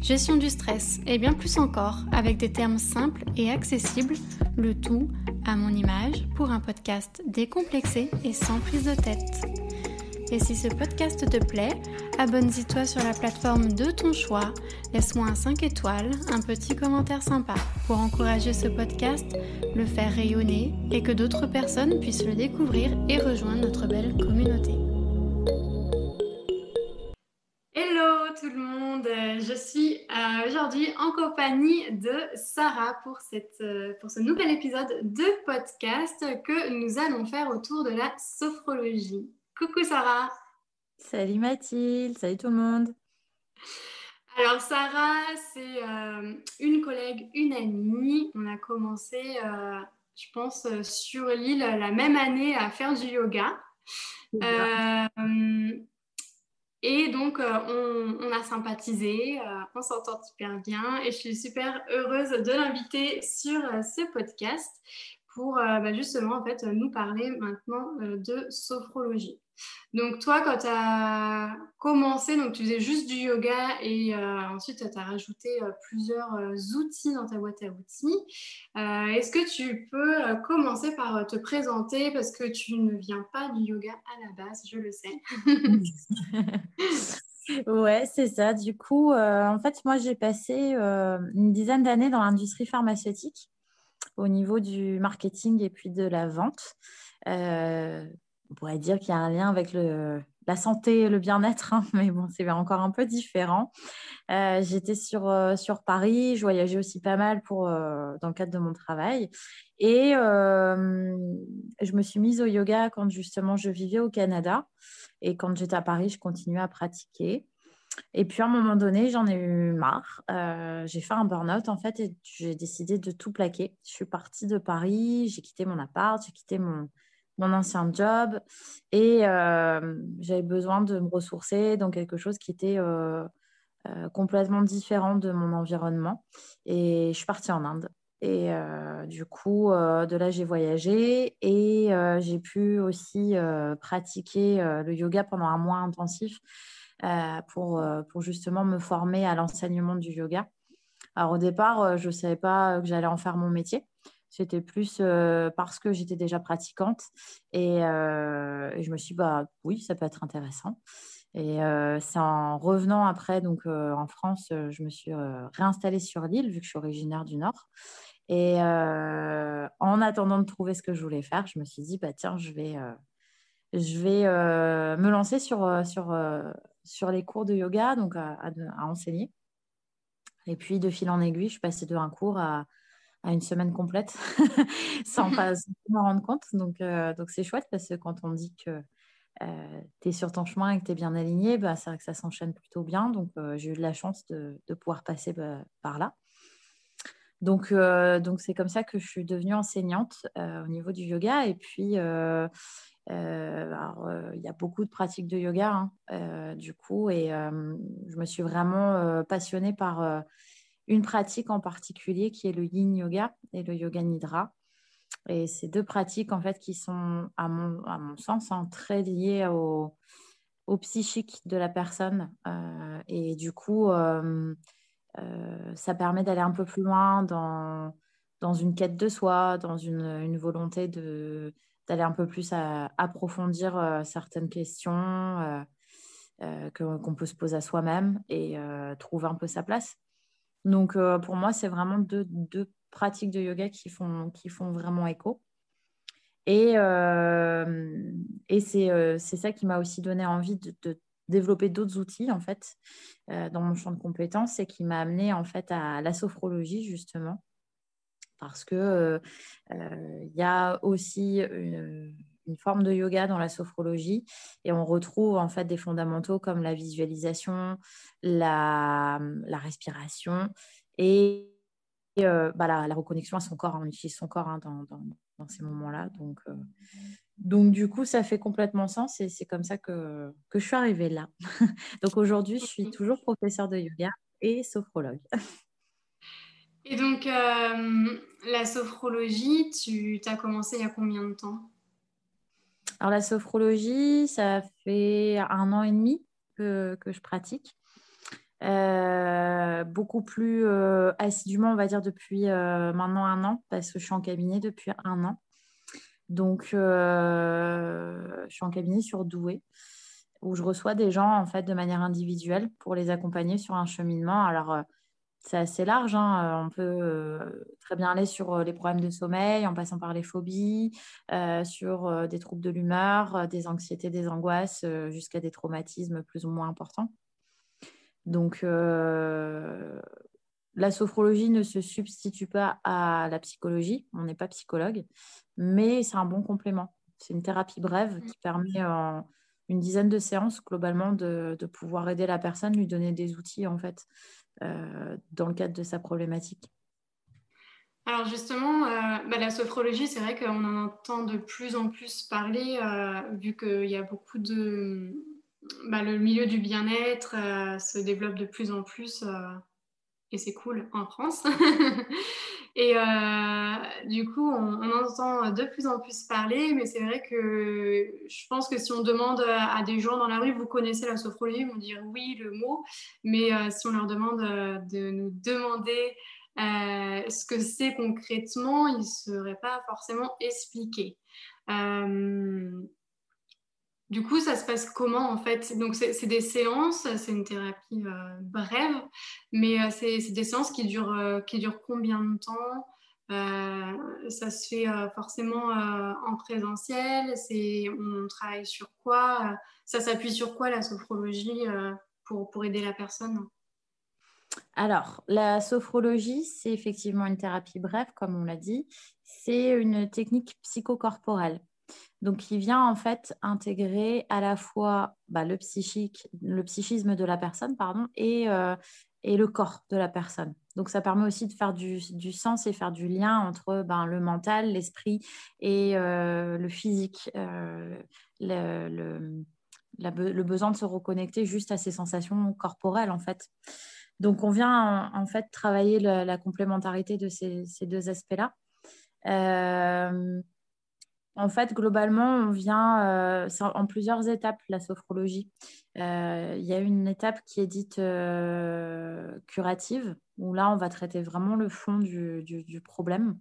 gestion du stress et bien plus encore avec des termes simples et accessibles, le tout à mon image pour un podcast décomplexé et sans prise de tête. Et si ce podcast te plaît, abonne-toi sur la plateforme de ton choix, laisse-moi un 5 étoiles, un petit commentaire sympa pour encourager ce podcast, le faire rayonner et que d'autres personnes puissent le découvrir et rejoindre notre belle communauté. Aujourd'hui en compagnie de Sarah pour, cette, euh, pour ce nouvel épisode de podcast que nous allons faire autour de la sophrologie. Coucou Sarah. Salut Mathilde, salut tout le monde. Alors Sarah, c'est euh, une collègue, une amie. On a commencé, euh, je pense, sur l'île la même année à faire du yoga. Et donc, on, on, a sympathisé, on s'entend super bien et je suis super heureuse de l'inviter sur ce podcast pour bah, justement en fait, nous parler maintenant de sophrologie. Donc toi, quand tu as commencé, donc tu faisais juste du yoga et euh, ensuite tu as rajouté euh, plusieurs euh, outils dans ta boîte à outils. Est-ce que tu peux commencer par te présenter? Parce que tu ne viens pas du yoga à la base, je le sais. ouais, c'est ça. Du coup, en fait, moi j'ai passé une dizaine d'années dans l'industrie pharmaceutique au niveau du marketing et puis de la vente on pourrait dire qu'il y a un lien avec le, la santé et le bien-être, hein, mais bon, c'est encore un peu différent. Euh, j'étais sur, euh, sur Paris, je voyageais aussi pas mal pour, euh, dans le cadre de mon travail. Et je me suis mise au yoga quand justement je vivais au Canada. Et quand j'étais à Paris, je continuais à pratiquer. Et puis à un moment donné, j'en ai eu marre. j'ai fait un burn-out en fait et j'ai décidé de tout plaquer. Je suis partie de Paris, j'ai quitté mon appart, j'ai quitté mon, mon ancien job et euh, j'avais besoin de me ressourcer dans quelque chose qui était euh, euh, complètement différent de mon environnement. Et je suis partie en Inde. Et du coup, de là, j'ai voyagé et j'ai pu aussi pratiquer le yoga pendant un mois intensif pour, pour justement me former à l'enseignement du yoga. Alors au départ, je ne savais pas que j'allais en faire mon métier. C'était plus euh, parce que j'étais déjà pratiquante euh, et, je me suis dit, bah oui, ça peut être intéressant. Et euh, c'est en revenant après, donc en France, je me suis réinstallée sur l'île vu que je suis originaire du Nord. Et en attendant de trouver ce que je voulais faire, je me suis dit, bah tiens, je vais, je vais me lancer sur, sur, sur les cours de yoga, donc à, enseigner. Et puis, de fil en aiguille, je suis passée de un cours à, une semaine complète sans pas m'en rendre compte. Donc, euh, donc c'est chouette parce que quand on dit que euh, tu es sur ton chemin et que tu es bien aligné, bah, c'est vrai que ça s'enchaîne plutôt bien. Donc, euh, j'ai eu de la chance de, pouvoir passer bah, par là. Donc, donc c'est comme ça que je suis devenue enseignante au niveau du yoga. Et puis, il y a beaucoup de pratiques de yoga, hein, du coup, et je me suis vraiment passionnée par une pratique en particulier qui est le yin yoga et le yoga nidra. Et ces deux pratiques, en fait, qui sont, à mon, à mon sens, hein, très liées au, au, psychique de la personne. Euh, et du coup, euh, euh, ça permet d'aller un peu plus loin dans, dans une quête de soi, dans une, une volonté de, d'aller un peu plus à, approfondir certaines questions qu'on peut se poser à soi-même et trouver un peu sa place. Donc, euh, pour moi, c'est vraiment deux, pratiques de yoga qui font, qui font vraiment écho. Et, euh, et euh, c'est ça qui m'a aussi donné envie de, développer d'autres outils, en fait, dans mon champ de compétences et qui m'a amené, en fait, à la sophrologie, justement. Parce qu'il il y a aussi une, une forme de yoga dans la sophrologie et on retrouve en fait des fondamentaux comme la visualisation, la, la respiration et bah, la, reconnexion à son corps, hein, on utilise son corps hein, dans, dans, ces moments-là. Donc, donc, du coup, ça fait complètement sens et c'est comme ça que, que je suis arrivée là. donc, aujourd'hui, je suis toujours professeure de yoga et sophrologue. Et donc, la sophrologie, tu as commencé il y a combien de temps? Alors, la sophrologie, ça fait un an et demi que, je pratique. Euh, beaucoup plus euh, assidûment, on va dire, depuis euh, maintenant un an, parce que je suis en cabinet depuis un an. Donc, je suis en cabinet sur Douai, où je reçois des gens, en fait, de manière individuelle pour les accompagner sur un cheminement. Alors, c'est assez large. Hein. On peut très bien aller sur les problèmes de sommeil, en passant par les phobies, sur des troubles de l'humeur, des anxiétés, des angoisses, jusqu'à des traumatismes plus ou moins importants. Donc, la sophrologie ne se substitue pas à la psychologie. On n'est pas psychologue, mais c'est un bon complément. C'est une thérapie brève qui permet en une dizaine de séances globalement de, pouvoir aider la personne, lui donner des outils en fait dans le cadre de sa problématique. Alors justement, euh, bah, la sophrologie, c'est vrai qu'on en entend de plus en plus parler, vu qu'il y a beaucoup de, bah, le milieu du bien-être euh, se développe de plus en plus euh, et c'est cool en France. et euh, du coup, on, on, entend de plus en plus parler, mais c'est vrai que je pense que si on demande à des gens dans la rue, vous connaissez la sophrologie, ils vont dire oui, le mot, mais si on leur demande de nous demander ce que c'est concrètement, ils ne seraient pas forcément expliqués. Du coup, ça se passe comment en fait? Donc, c'est des séances, c'est une thérapie euh, brève, mais euh, c'est des séances qui durent, euh, qui durent combien de temps? Ça se fait forcément en présentiel On travaille sur quoi? Ça s'appuie sur quoi la sophrologie pour, pour aider la personne? Alors, la sophrologie, c'est effectivement une thérapie brève, comme on l'a dit. C'est une technique psychocorporelle. Donc, il vient en fait intégrer à la fois bah, le, psychique, le psychisme de la personne pardon, et, euh, et, le corps de la personne. Donc, ça permet aussi de faire du, sens et faire du lien entre ben, le mental, l'esprit et euh, le physique, euh, le, le, besoin de se reconnecter juste à ses sensations corporelles en fait. Donc, on vient en, fait travailler la, complémentarité de ces deux aspects-là. En fait, globalement, on vient euh, en plusieurs étapes, la sophrologie. Euh, il y a une étape qui est dite euh, curative, où là, on va traiter vraiment le fond du, problème.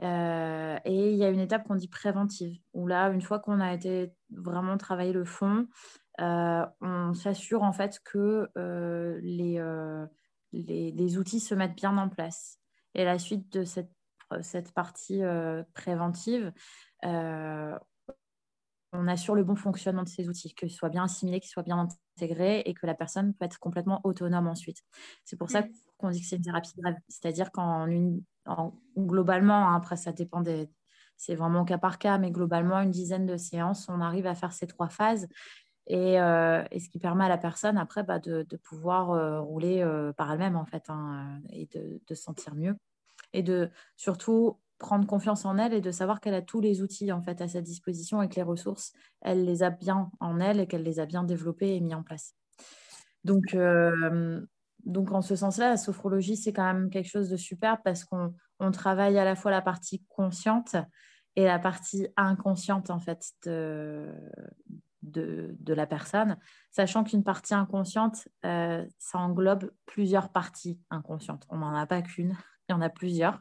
et il y a une étape qu'on dit préventive, où là, une fois qu'on a été vraiment travailler le fond, on s'assure en fait que les, les, outils se mettent bien en place. Et la suite de cette, cette partie préventive, on assure le bon fonctionnement de ces outils, qu'ils soient bien assimilés, qu'ils soient bien intégrés et que la personne peut être complètement autonome ensuite. C'est pour ça qu'on dit que c'est une thérapie brève. C'est-à-dire qu'en globalement, hein, après ça dépend des. C'est vraiment cas par cas, mais globalement, une dizaine de séances, on arrive à faire ces trois phases. Et, euh, ce qui permet à la personne après bah, de, pouvoir euh, rouler par elle-même en fait hein, et de, de se sentir mieux et de surtout prendre confiance en elle et de savoir qu'elle a tous les outils en fait à sa disposition et que les ressources, elle les a bien en elle et qu'elle les a bien développées et mis en place. Donc, euh, donc en ce sens-là, la sophrologie, c'est quand même quelque chose de super parce qu'on on travaille à la fois la partie consciente et la partie inconsciente en fait de, de, la personne, sachant qu'une partie inconsciente, euh, ça englobe plusieurs parties inconscientes. On n'en a pas qu'une il y en a plusieurs.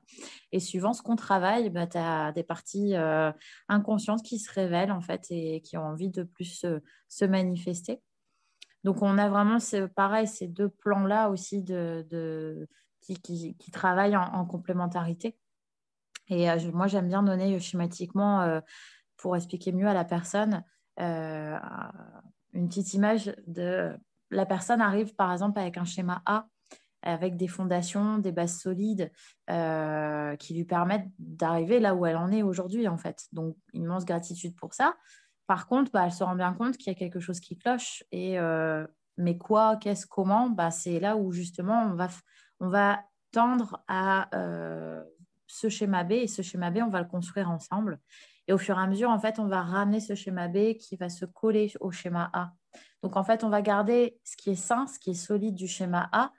Et suivant ce qu'on travaille, bah, tu as des parties euh, inconscientes qui se révèlent en fait et qui ont envie de plus se, manifester. Donc on a vraiment, pareil, ces deux plans-là aussi de, qui, travaillent en, complémentarité. Et euh, moi, j'aime bien donner schématiquement, euh, pour expliquer mieux à la personne, une petite image de la personne arrive par exemple avec un schéma A avec des fondations, des bases solides euh, qui lui permettent d'arriver là où elle en est aujourd'hui, en fait. Donc, immense gratitude pour ça. Par contre, bah, elle se rend bien compte qu'il y a quelque chose qui cloche. Et, euh, mais quoi, qu'est-ce, comment? Bah, C'est là où justement on va, on va tendre à ce schéma B et ce schéma B, on va le construire ensemble. Et au fur et à mesure, en fait, on va ramener ce schéma B qui va se coller au schéma A. Donc, en fait, on va garder ce qui est sain, ce qui est solide du schéma A,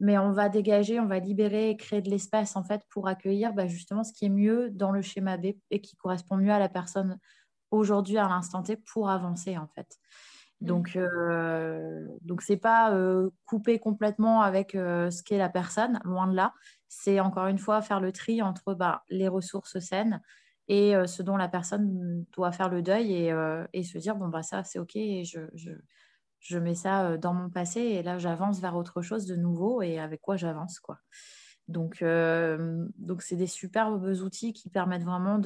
mais on va dégager, on va libérer et créer de l'espace, en fait, pour accueillir bah, justement ce qui est mieux dans le schéma B et qui correspond mieux à la personne aujourd'hui, à l'instant T, pour avancer, en fait. Mmh. Donc, euh, donc ce n'est pas euh, couper complètement avec euh, ce qu'est la personne, loin de là. C'est encore une fois faire le tri entre bah, les ressources saines et ce dont la personne doit faire le deuil et, se dire bon, bah, ça, c'est OK, et je, je, je, mets ça dans mon passé et là, j'avance vers autre chose de nouveau et avec quoi j'avance. quoi. Donc, donc c'est des superbes outils qui permettent vraiment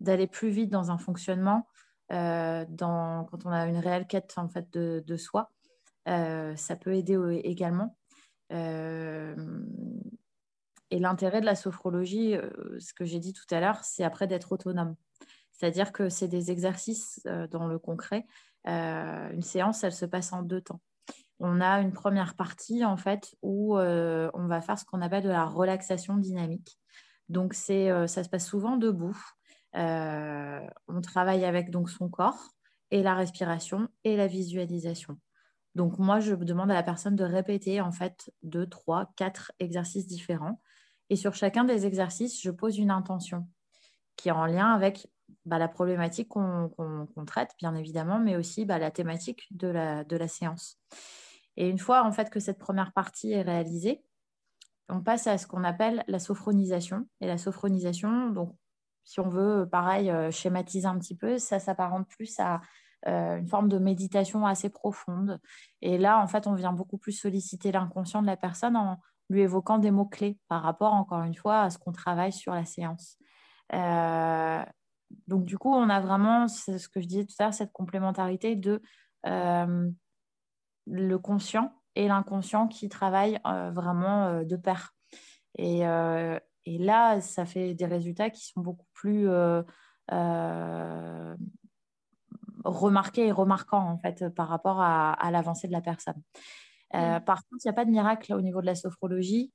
d'aller plus vite dans un fonctionnement dans, quand on a une réelle quête en fait, de, soi. Ça peut aider également. Et l'intérêt de la sophrologie, ce que j'ai dit tout à l'heure, c'est après d'être autonome. C'est-à-dire que c'est des exercices dans le concret. Une séance, elle se passe en deux temps. On a une première partie, en fait, où on va faire ce qu'on appelle de la relaxation dynamique. Donc, c'est, ça se passe souvent debout. Euh, on travaille avec donc son corps et la respiration et la visualisation. Donc moi, je demande à la personne de répéter en fait deux, trois, quatre exercices différents. Et sur chacun des exercices, je pose une intention qui est en lien avec bah, la problématique qu'on traite, bien évidemment, mais aussi bah, la thématique de la, de la séance. Et une fois en fait que cette première partie est réalisée, on passe à ce qu'on appelle la sophronisation. Et la sophronisation, donc si on veut, pareil, euh, schématiser un petit peu, ça s'apparente plus à euh, une forme de méditation assez profonde. Et là, en fait, on vient beaucoup plus solliciter l'inconscient de la personne en lui évoquant des mots-clés par rapport, encore une fois, à ce qu'on travaille sur la séance. Euh, donc, du coup, on a vraiment, c'est ce que je disais tout à l'heure, cette complémentarité de le conscient et l'inconscient qui travaillent vraiment de pair. Et, et là, ça fait des résultats qui sont beaucoup plus euh, euh, remarqués et remarquants en fait par rapport à, l'avancée de la personne. Euh, mm. Par contre, il n'y a pas de miracle au niveau de la sophrologie.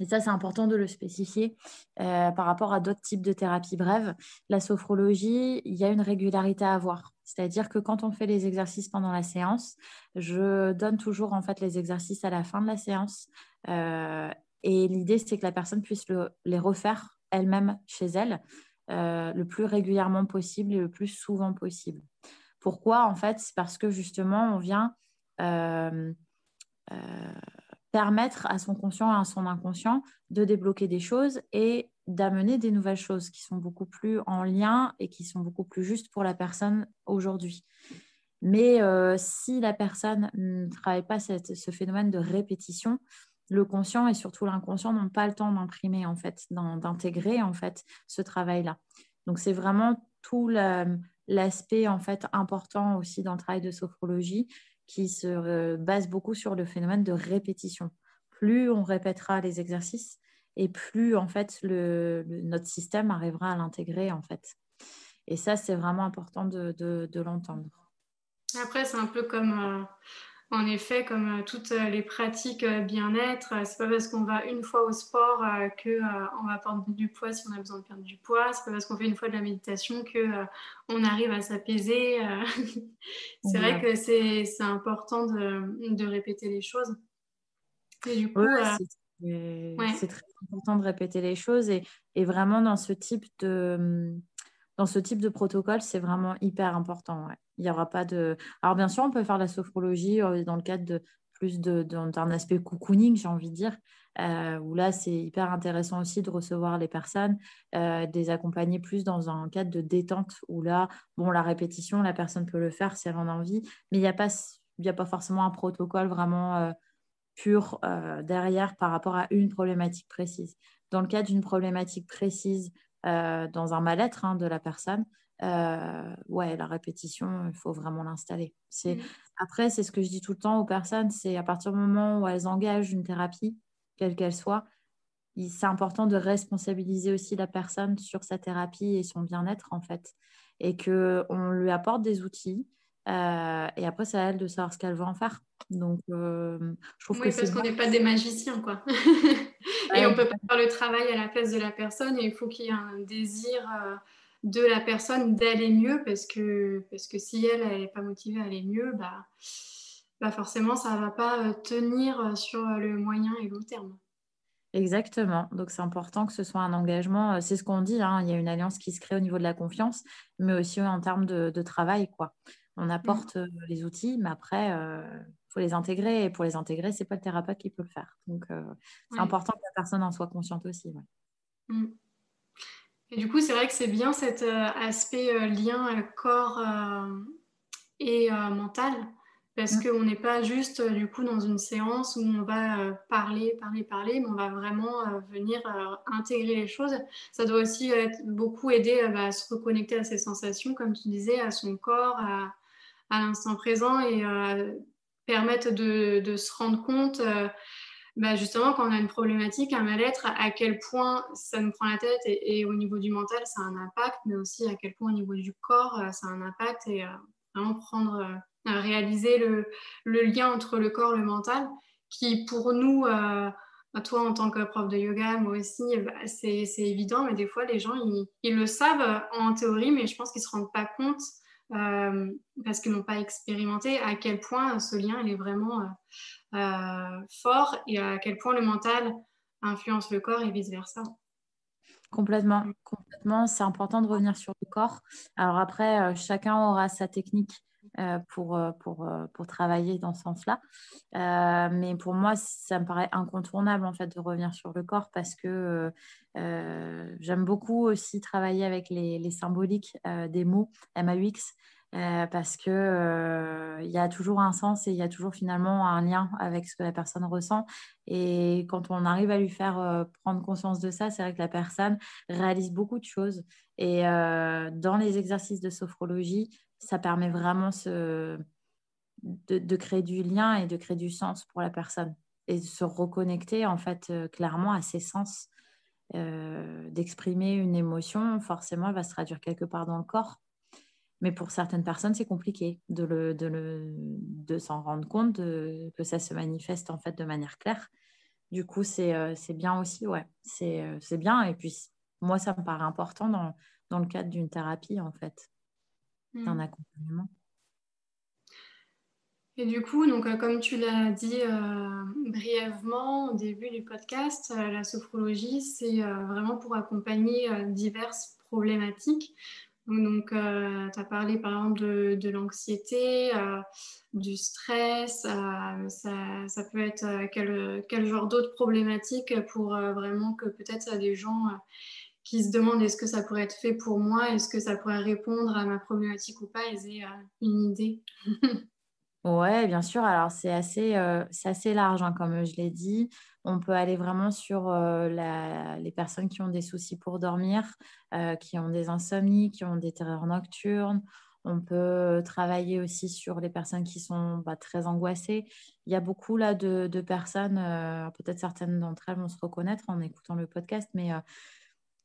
Et ça, c'est important de le spécifier par rapport à d'autres types de thérapies brèves. La sophrologie, il y a une régularité à avoir. C'est-à-dire que quand on fait les exercices pendant la séance, je donne toujours en fait les exercices à la fin de la séance. Et l'idée, c'est que la personne puisse les refaire elle-même chez elle euh, le plus régulièrement possible et le plus souvent possible. Pourquoi En fait, c'est parce que justement, on vient euh, euh, permettre à son conscient et à son inconscient de débloquer des choses et d'amener des nouvelles choses qui sont beaucoup plus en lien et qui sont beaucoup plus justes pour la personne aujourd'hui. Mais si la personne ne travaille pas ce phénomène de répétition, le conscient et surtout l'inconscient n'ont pas le temps d'imprimer, en fait, d'intégrer, en fait, ce travail-là. Donc, c'est vraiment tout l'aspect, en fait, important aussi dans le travail de sophrologie qui se euh, base beaucoup sur le phénomène de répétition. Plus on répétera les exercices et plus, en fait, notre système arrivera à l'intégrer, en fait. Et ça, c'est vraiment important de, l'entendre. Après, c'est un peu comme... Euh, en effet, comme euh, toutes euh, les pratiques euh, bien-être, c'est pas parce qu'on va une fois au sport que on va perdre du poids si on a besoin de perdre du poids. C'est pas parce qu'on fait une fois de la méditation que on arrive à s'apaiser. c'est vrai que c'est important de, répéter les choses. Et du coup, c'est très important de répéter les choses et, et, vraiment dans ce type de dans ce type de protocole, c'est vraiment hyper important. Il y aura pas de. Alors bien sûr, on peut faire la sophrologie euh, dans le cadre de plus d'un aspect cocooning, j'ai envie de dire, euh, où là c'est hyper intéressant aussi de recevoir les personnes, euh, de les accompagner plus dans un cadre de détente où là, bon, la répétition, la personne peut le faire si elle en a envie, mais il n'y a pas a pas forcément un protocole vraiment pur derrière par rapport à une problématique précise. Dans le cadre d'une problématique précise, dans un mal-être hein, de la personne, euh, ouais, la répétition, il faut vraiment l'installer. C'est mm. Après, c'est ce que je dis tout le temps aux personnes, c'est à partir du moment où elles engagent une thérapie, quelle qu'elle soit, c'est important de responsabiliser aussi la personne sur sa thérapie et son bien-être, en fait. Et qu'on lui apporte des outils et après, c'est à elle de savoir ce qu'elle veut en faire. Donc, je trouve oui, que parce qu'on n'est pas des magiciens, quoi. et on ne peut pas faire le travail à la place de la personne. Et il faut qu'il y ait un désir de la personne d'aller mieux, parce que, parce que si elle n'est pas motivée à aller mieux, bah, bah forcément, ça ne va pas tenir sur le moyen et long terme. Exactement. Donc, c'est important que ce soit un engagement. C'est ce qu'on dit, hein, il y a une alliance qui se crée au niveau de la confiance, mais aussi en termes de, travail. Quoi. On apporte mmh. les outils, mais après, faut les intégrer. Et pour les intégrer, ce n'est pas le thérapeute qui peut le faire. Donc, c'est important que la personne en soit consciente aussi. Mmh. Et du coup, c'est vrai que c'est bien cet aspect lien corps et mental parce mmh. qu'on n'est pas juste euh, du coup dans une séance où on va euh, parler, parler, parler, mais on va vraiment euh, venir intégrer les choses. Ça doit aussi être, beaucoup aider bah, à se reconnecter à ses sensations, comme tu disais, à son corps, à, l'instant présent et permettre de, se rendre compte. Bah, justement, quand on a une problématique, un mal-être, à quel point ça nous prend la tête et, au niveau du mental, ça a un impact, mais aussi à quel point au niveau du corps, ça a un impact et vraiment prendre réaliser le, lien entre le corps et le mental, qui pour nous, euh, toi en tant que prof de yoga, moi aussi, bah, c'est évident, mais des fois les gens, ils, le savent en théorie, mais je pense qu'ils ne se rendent pas compte euh, parce qu'ils n'ont pas expérimenté à quel point ce lien est vraiment euh, fort et à quel point le mental influence le corps et vice-versa. Complètement, complètement. C'est important de revenir sur le corps. Alors après, chacun aura sa technique euh, pour, euh, pour, euh, pour travailler dans ce sens-là. mais pour moi, ça me paraît incontournable en fait de revenir sur le corps parce que j'aime beaucoup aussi travailler avec les, les symboliques des mots MAUX. Parce que il y a toujours un sens et il y a toujours finalement un lien avec ce que la personne ressent. Et quand on arrive à lui faire prendre conscience de ça, c'est vrai que la personne réalise beaucoup de choses. Et dans les exercices de sophrologie, ça permet vraiment de, créer du lien et de créer du sens pour la personne et de se reconnecter en fait euh, clairement à ses sens. Euh, d'exprimer une émotion, forcément, elle va se traduire quelque part dans le corps. Mais pour certaines personnes, c'est compliqué de, le, de, s'en rendre compte, que ça se manifeste en fait de manière claire. Du coup, c'est euh, bien aussi, ouais, c'est bien. Et puis, moi, ça me paraît important dans, dans le cadre d'une thérapie, en fait d'un mm. accompagnement. Et du coup, donc, euh, comme tu l'as dit euh, brièvement au début du podcast, euh, la sophrologie, c'est vraiment pour accompagner diverses problématiques. Donc, tu as parlé par exemple de, l'anxiété, du stress, ça, ça, peut être quel, quel genre d'autres problématiques pour vraiment que peut-être des gens qui se demandent est-ce que ça pourrait être fait pour moi, est-ce que ça pourrait répondre à ma problématique ou pas, ils aient euh, une idée. ouais, bien sûr. Alors, c'est assez, euh, assez large, hein, comme je l'ai dit. On peut aller vraiment sur euh, les personnes qui ont des soucis pour dormir, qui ont des insomnies, qui ont des terreurs nocturnes. On peut travailler aussi sur les personnes qui sont bah, très angoissées. Il y a beaucoup là de, de personnes, peut-être certaines d'entre elles vont se reconnaître en écoutant le podcast, mais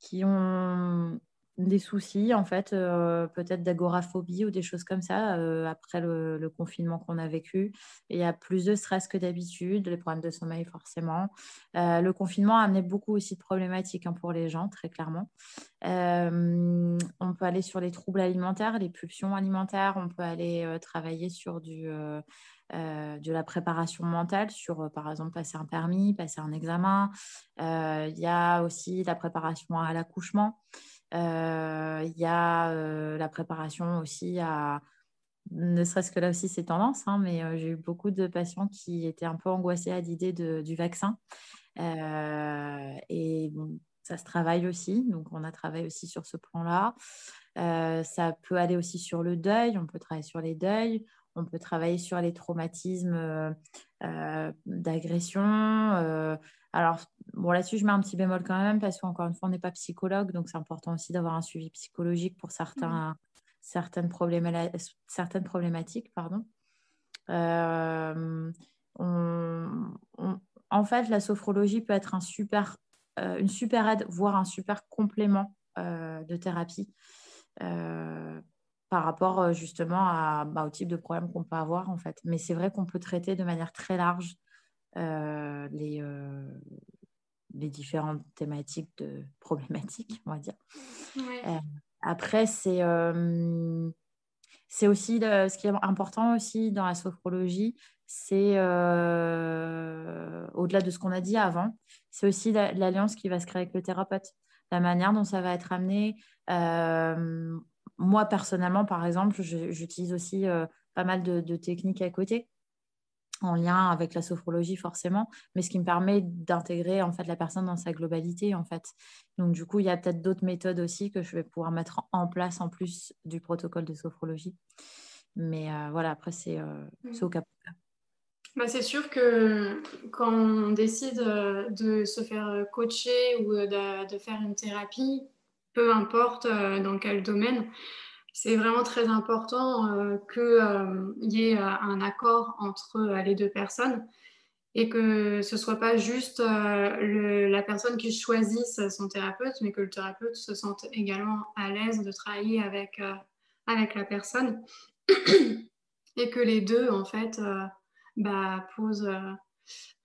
qui ont des soucis, en fait, euh, peut-être d'agoraphobie ou des choses comme ça, euh, après le, confinement qu'on a vécu. il y a plus de stress que d'habitude, les problèmes de sommeil forcément. Euh, le confinement a amené beaucoup aussi de problématiques hein, pour les gens, très clairement. on peut aller sur les troubles alimentaires, les pulsions alimentaires, on peut aller travailler sur du... de la préparation mentale sur, par exemple, passer un permis, passer un examen. Il y a aussi la préparation à l'accouchement. Euh, il y a euh, la préparation aussi à, ne serait-ce que là aussi c'est tendance, hein, mais euh, j'ai eu beaucoup de patients qui étaient un peu angoissés à l'idée du vaccin. et ça se travaille aussi, donc on a travaillé aussi sur ce plan-là. ça peut aller aussi sur le deuil, on peut travailler sur les deuils, on peut travailler sur les traumatismes d'agression, alors, bon, là-dessus, je mets un petit bémol quand même parce qu'encore une fois, on n'est pas psychologue, donc c'est important aussi d'avoir un suivi psychologique pour certains, certaines, certaines problématiques. Pardon. Euh, en fait, la sophrologie peut être un super, euh, une super aide, voire un super complément euh, de thérapie. par rapport justement à, bah, au type de problème qu'on peut avoir en fait. Mais c'est vrai qu'on peut traiter de manière très large les, les différentes thématiques de problématiques, on va dire. après, c'est c'est aussi ce qui est important aussi dans la sophrologie, c'est au-delà de ce qu'on a dit avant, c'est aussi l'alliance qui va se créer avec le thérapeute, la manière dont ça va être amené. moi, personnellement, par exemple, j'utilise aussi pas mal de, techniques à côté en lien avec la sophrologie forcément, mais ce qui me permet d'intégrer en fait la personne dans sa globalité en fait. Donc du coup, il y a peut-être d'autres méthodes aussi que je vais pouvoir mettre en place en plus du protocole de sophrologie. Mais euh, voilà, après c'est euh, mmh. au cas par cas. Bah, c'est sûr que quand on décide euh, de se faire coacher ou de, de faire une thérapie, peu importe dans quel domaine, c'est vraiment très important euh, qu'il euh, y ait euh, un accord entre les deux personnes et que ce ne soit pas juste la personne qui choisisse son thérapeute, mais que le thérapeute se sente également à l'aise de travailler avec, avec la personne et que les deux, en fait, bah, posent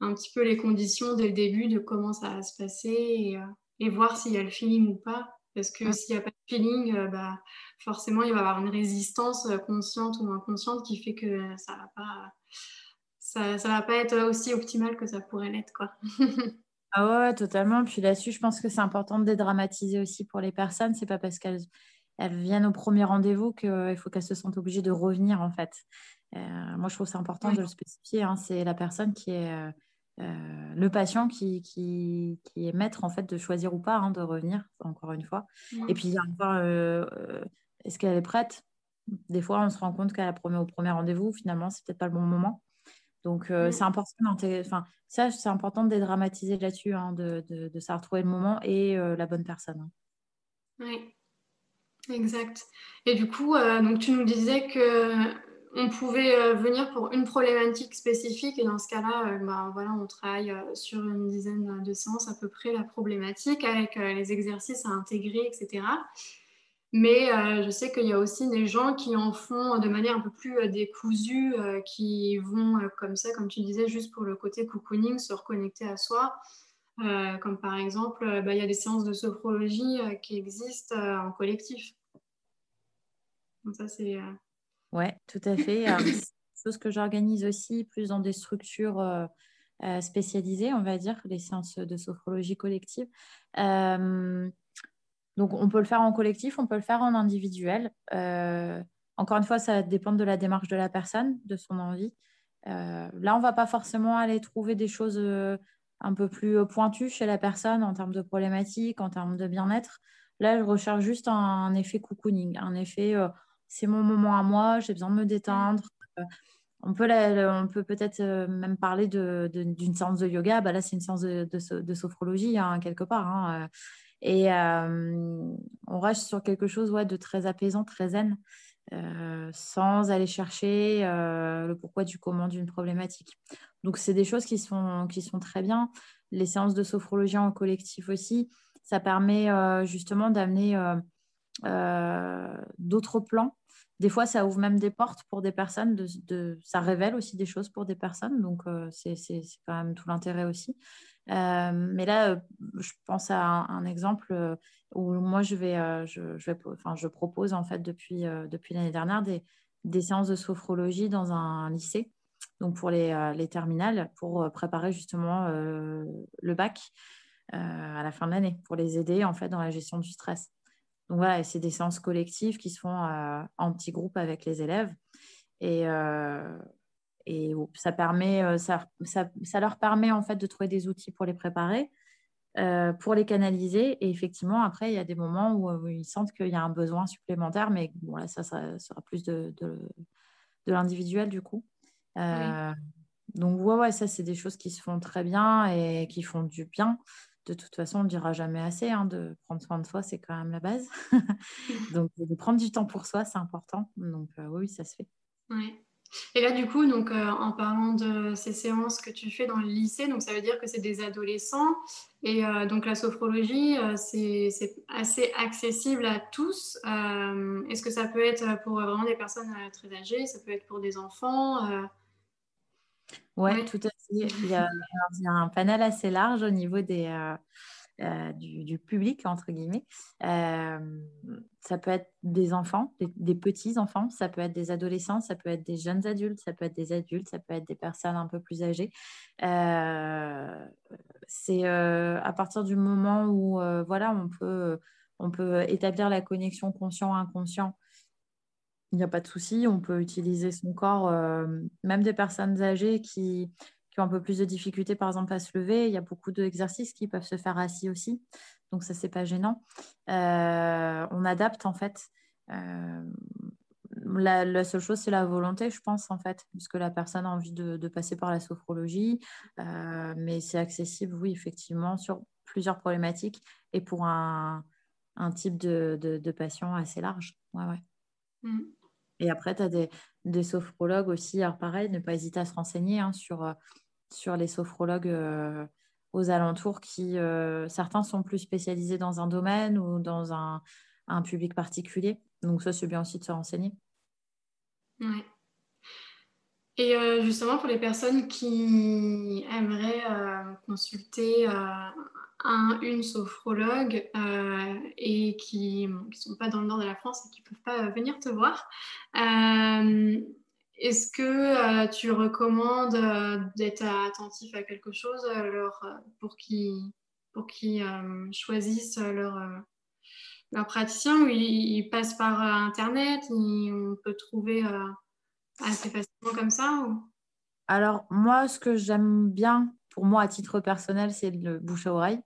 un petit peu les conditions dès le début de comment ça va se passer et, et voir s'il y a le feeling ou pas. Parce que s'il n'y a pas de feeling, bah, forcément, il va y avoir une résistance euh, consciente ou inconsciente qui fait que ça va pas, ça, ça va pas être aussi optimal que ça pourrait l'être, quoi. ah ouais, totalement. Puis là-dessus, je pense que c'est important de dédramatiser aussi pour les personnes. C'est pas parce qu'elles elles viennent au premier rendez-vous qu'il faut qu'elles se sentent obligées de revenir, en fait. Euh, moi, je trouve c'est important de le spécifier. Hein. C'est la personne qui est euh, le patient qui, qui, qui, est maître en fait de choisir ou pas hein, de revenir encore une fois et puis il y a encore est-ce qu'elle est prête? Des fois, on se rend compte qu'à la première, au premier rendez-vous, finalement, c'est peut-être pas le bon moment. Donc, euh, c'est important enfin, ça, c'est important de dédramatiser là-dessus, hein, de, de, de, savoir trouver le moment et euh, la bonne personne. Hein. Oui, exact. Et du coup, euh, donc, tu nous disais que on pouvait venir pour une problématique spécifique et dans ce cas-là, bah, voilà, on travaille sur une dizaine de séances à peu près la problématique avec les exercices à intégrer, etc. Mais euh, je sais qu'il y a aussi des gens qui en font de manière un peu plus euh, décousue, euh, qui vont comme ça, comme tu disais, juste pour le côté cocooning, se reconnecter à soi. comme par exemple, bah, il y a des séances de sophrologie qui existent en collectif. Donc. Ouais, tout à fait. chose que j'organise aussi plus dans des structures spécialisées, on va dire, les séances de sophrologie collective. Donc, on peut le faire en collectif, on peut le faire en individuel. Euh, encore une fois, ça dépend de la démarche de la personne, de son envie. Euh, là, on ne va pas forcément aller trouver des choses euh, un peu plus pointues chez la personne en termes de problématiques, en termes de bien-être. Là, je recherche juste un, effet cocooning, un effet c'est mon moment à moi, j'ai besoin de me détendre. on peut, on peut peut-être même parler d'une séance de yoga. Bah là, c'est une séance de, sophrologie, hein, quelque part. Hein. Et euh, on reste sur quelque chose de très apaisant, très zen, euh, sans aller chercher euh, le pourquoi du comment d'une problématique. Donc, c'est des choses qui sont, qui sont très bien. Les séances de sophrologie en collectif aussi, ça permet justement d'amener d'autres plans. Des fois, ça ouvre même des portes pour des personnes, ça révèle aussi des choses pour des personnes, donc c'est quand même tout l'intérêt aussi. Euh, mais là, euh, je pense à un, exemple euh, où moi, je, vais, je, vais, enfin, je propose en fait depuis, depuis l'année dernière des, des, séances de sophrologie dans un, lycée, donc pour les, les terminales, pour préparer justement le bac à la fin de l'année, pour les aider en fait dans la gestion du stress. Donc voilà, c'est des séances collectives qui se font en petits groupes avec les élèves. Et, et ça, permet, euh, ça, ça, ça, leur permet en fait de trouver des outils pour les préparer, euh, pour les canaliser. Et effectivement, après, il y a des moments où, euh, ils sentent qu'il y a un besoin supplémentaire, mais bon, là, ça, ça sera plus de, de, de l'individuel du coup. Donc, ouais, ouais, ça, c'est des choses qui se font très bien et qui font du bien. De toute façon, on ne dira jamais assez. Hein, de prendre soin de soi, c'est quand même la base. Donc, de prendre du temps pour soi, c'est important. Donc, oui, ça se fait. Oui. Et là, du coup, donc, euh, en parlant de ces séances que tu fais dans le lycée, donc ça veut dire que c'est des adolescents. Et euh, donc, la sophrologie, euh, c'est assez accessible à tous. Est-ce que ça peut être pour vraiment des personnes très âgées? Ça peut être pour des enfants Oui, ouais, tout à fait. Il y, a, il y, a, un panel assez large au niveau des, euh, du, public, entre guillemets. Euh, ça peut être des enfants, des, petits-enfants, ça peut être des adolescents, ça peut être des jeunes adultes, ça peut être des adultes, ça peut être des personnes un peu plus âgées. Euh, c'est à partir du moment où voilà, on, peut, on peut établir la connexion conscient-inconscient il n'y a pas de souci, on peut utiliser son corps, même des personnes âgées qui, qui ont un peu plus de difficultés, par exemple, à se lever. Il y a beaucoup d'exercices qui peuvent se faire assis aussi. Donc, ça, c'est pas gênant. Euh, on adapte, en fait. Euh, la, seule chose, c'est la volonté, je pense, en fait, parce que la personne a envie de, passer par la sophrologie. Euh, mais c'est accessible, oui, effectivement, sur plusieurs problématiques et pour un, type de, de, patient assez large. Ouais, ouais. Mm. Et après, tu as des, des, sophrologues aussi. Alors, pareil, ne pas hésiter à se renseigner hein, sur sur les sophrologues euh, aux alentours qui, euh, certains sont plus spécialisés dans un domaine ou dans un, public particulier. Donc ça, c'est bien aussi de se renseigner. Ouais. Et euh, justement, pour les personnes qui aimeraient consulter un, une sophrologue et qui ne sont pas dans le nord de la France et qui ne peuvent pas venir te voir, est-ce que euh, tu recommandes euh, d'être attentif à quelque chose euh, pour qu'ils choisissent leur, leur praticien? Ou ils, passent par Internet On peut trouver assez facilement comme ça Alors, moi, ce que j'aime bien, pour moi, à titre personnel, c'est le bouche à oreille.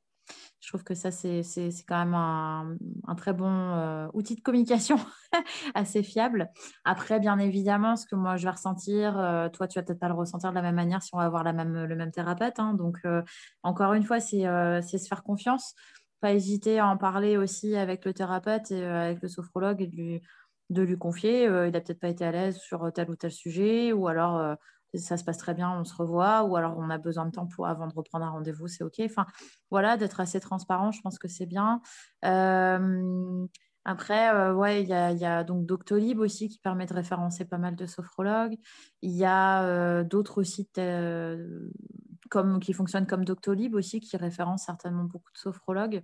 Je trouve que ça, c'est quand même un, très bon euh, outil de communication assez fiable. Après, bien évidemment, ce que moi je vais ressentir, euh, toi, tu vas peut-être pas le ressentir de la même manière si on va avoir la même, le même thérapeute. Hein. Donc, euh, encore une fois, c'est se faire confiance. Pas hésiter à en parler aussi avec le thérapeute et avec le sophrologue et de lui, de lui confier. il n'a peut-être pas été à l'aise sur tel ou tel sujet ou alors ça se passe très bien, on se revoit, ou alors on a besoin de temps pour, avant de reprendre un rendez-vous, c'est OK. Enfin, voilà, d'être assez transparent, je pense que c'est bien. Euh, après, euh, ouais, il y a, y a, donc Doctolib aussi qui permet de référencer pas mal de sophrologues. Il y a euh, d'autres sites comme, qui fonctionnent comme Doctolib aussi qui référencent certainement beaucoup de sophrologues.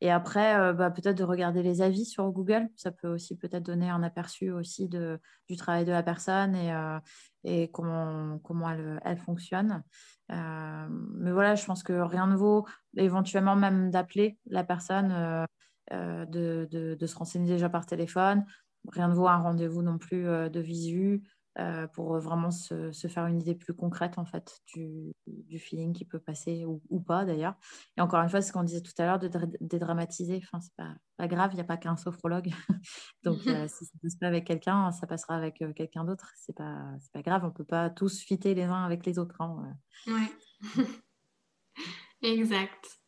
Et après, euh, bah, peut-être de regarder les avis sur Google. Ça peut aussi peut-être donner un aperçu aussi du travail de la personne et, euh, et comment, comment elle, elle fonctionne. Euh, mais voilà, je pense que rien ne vaut éventuellement même d'appeler la personne, de, de, de, se renseigner déjà par téléphone. Rien ne vaut un rendez-vous non plus de visu. Euh, pour vraiment se, faire une idée plus concrète en fait du, feeling qui peut passer ou, pas d'ailleurs. Et encore une fois, ce qu'on disait tout à l'heure de dédramatiser, enfin, c'est pas, pas grave, il n'y a pas qu'un sophrologue. Donc euh, si ça ne passe pas avec quelqu'un, ça passera avec euh, quelqu'un d'autre. C'est pas, pas grave, on ne peut pas tous fitter les uns avec les autres. Hein, ouais. exact.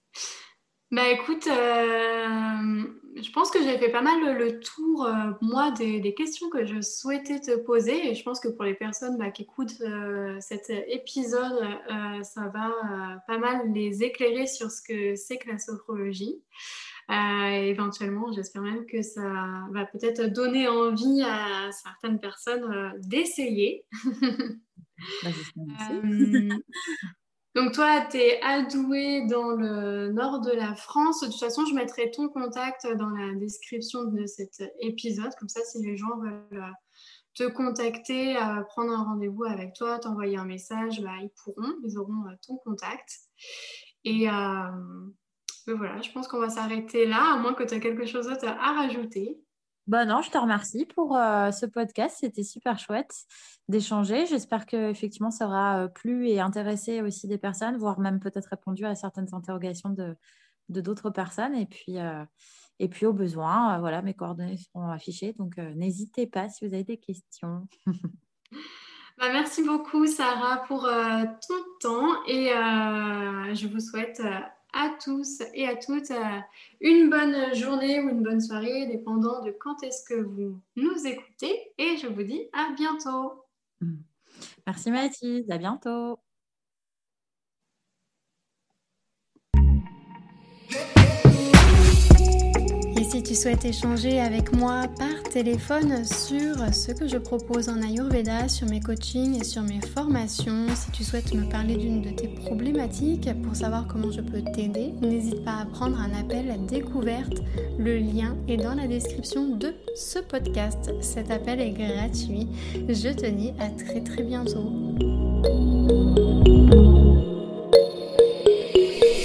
Bah écoute, euh, je pense que j'ai fait pas mal le, tour, euh, moi, des, questions que je souhaitais te poser. Et je pense que pour les personnes bah, qui écoutent euh, cet épisode, ça va pas mal les éclairer sur ce que c'est que la sophrologie. éventuellement, j'espère même que ça va peut-être donner envie à certaines personnes d'essayer. Bah, Donc toi, tu es adoué dans le nord de la France. De toute façon, je mettrai ton contact dans la description de cet épisode. Comme ça, si les gens veulent euh, te contacter, euh, prendre un rendez-vous avec toi, t'envoyer un message, bah, ils pourront, ils auront euh, ton contact. Et voilà, je pense qu'on va s'arrêter là, à moins que tu aies quelque chose d'autre à rajouter. Bah non, je te remercie pour euh, ce podcast. C'était super chouette d'échanger. J'espère que effectivement ça aura euh, plu et intéressé aussi des personnes, voire même peut-être répondu à certaines interrogations de d'autres personnes. Et puis, euh, et puis au besoin, voilà, mes coordonnées seront affichées. Donc n'hésitez pas si vous avez des questions. Bah, merci beaucoup Sarah pour ton temps et je vous souhaite à tous et à toutes euh, une bonne journée ou une bonne soirée, dépendant de quand est-ce que vous nous écoutez. Et je vous dis à bientôt. Merci Mathilde, à bientôt. Si tu souhaites échanger avec moi par téléphone sur ce que je propose en Ayurveda, sur mes coachings et sur mes formations, si tu souhaites me parler d'une de tes problématiques pour savoir comment je peux t'aider, n'hésite pas à prendre un appel à découverte. Le lien est dans la description de ce podcast. Cet appel est gratuit. Je te dis à très très bientôt.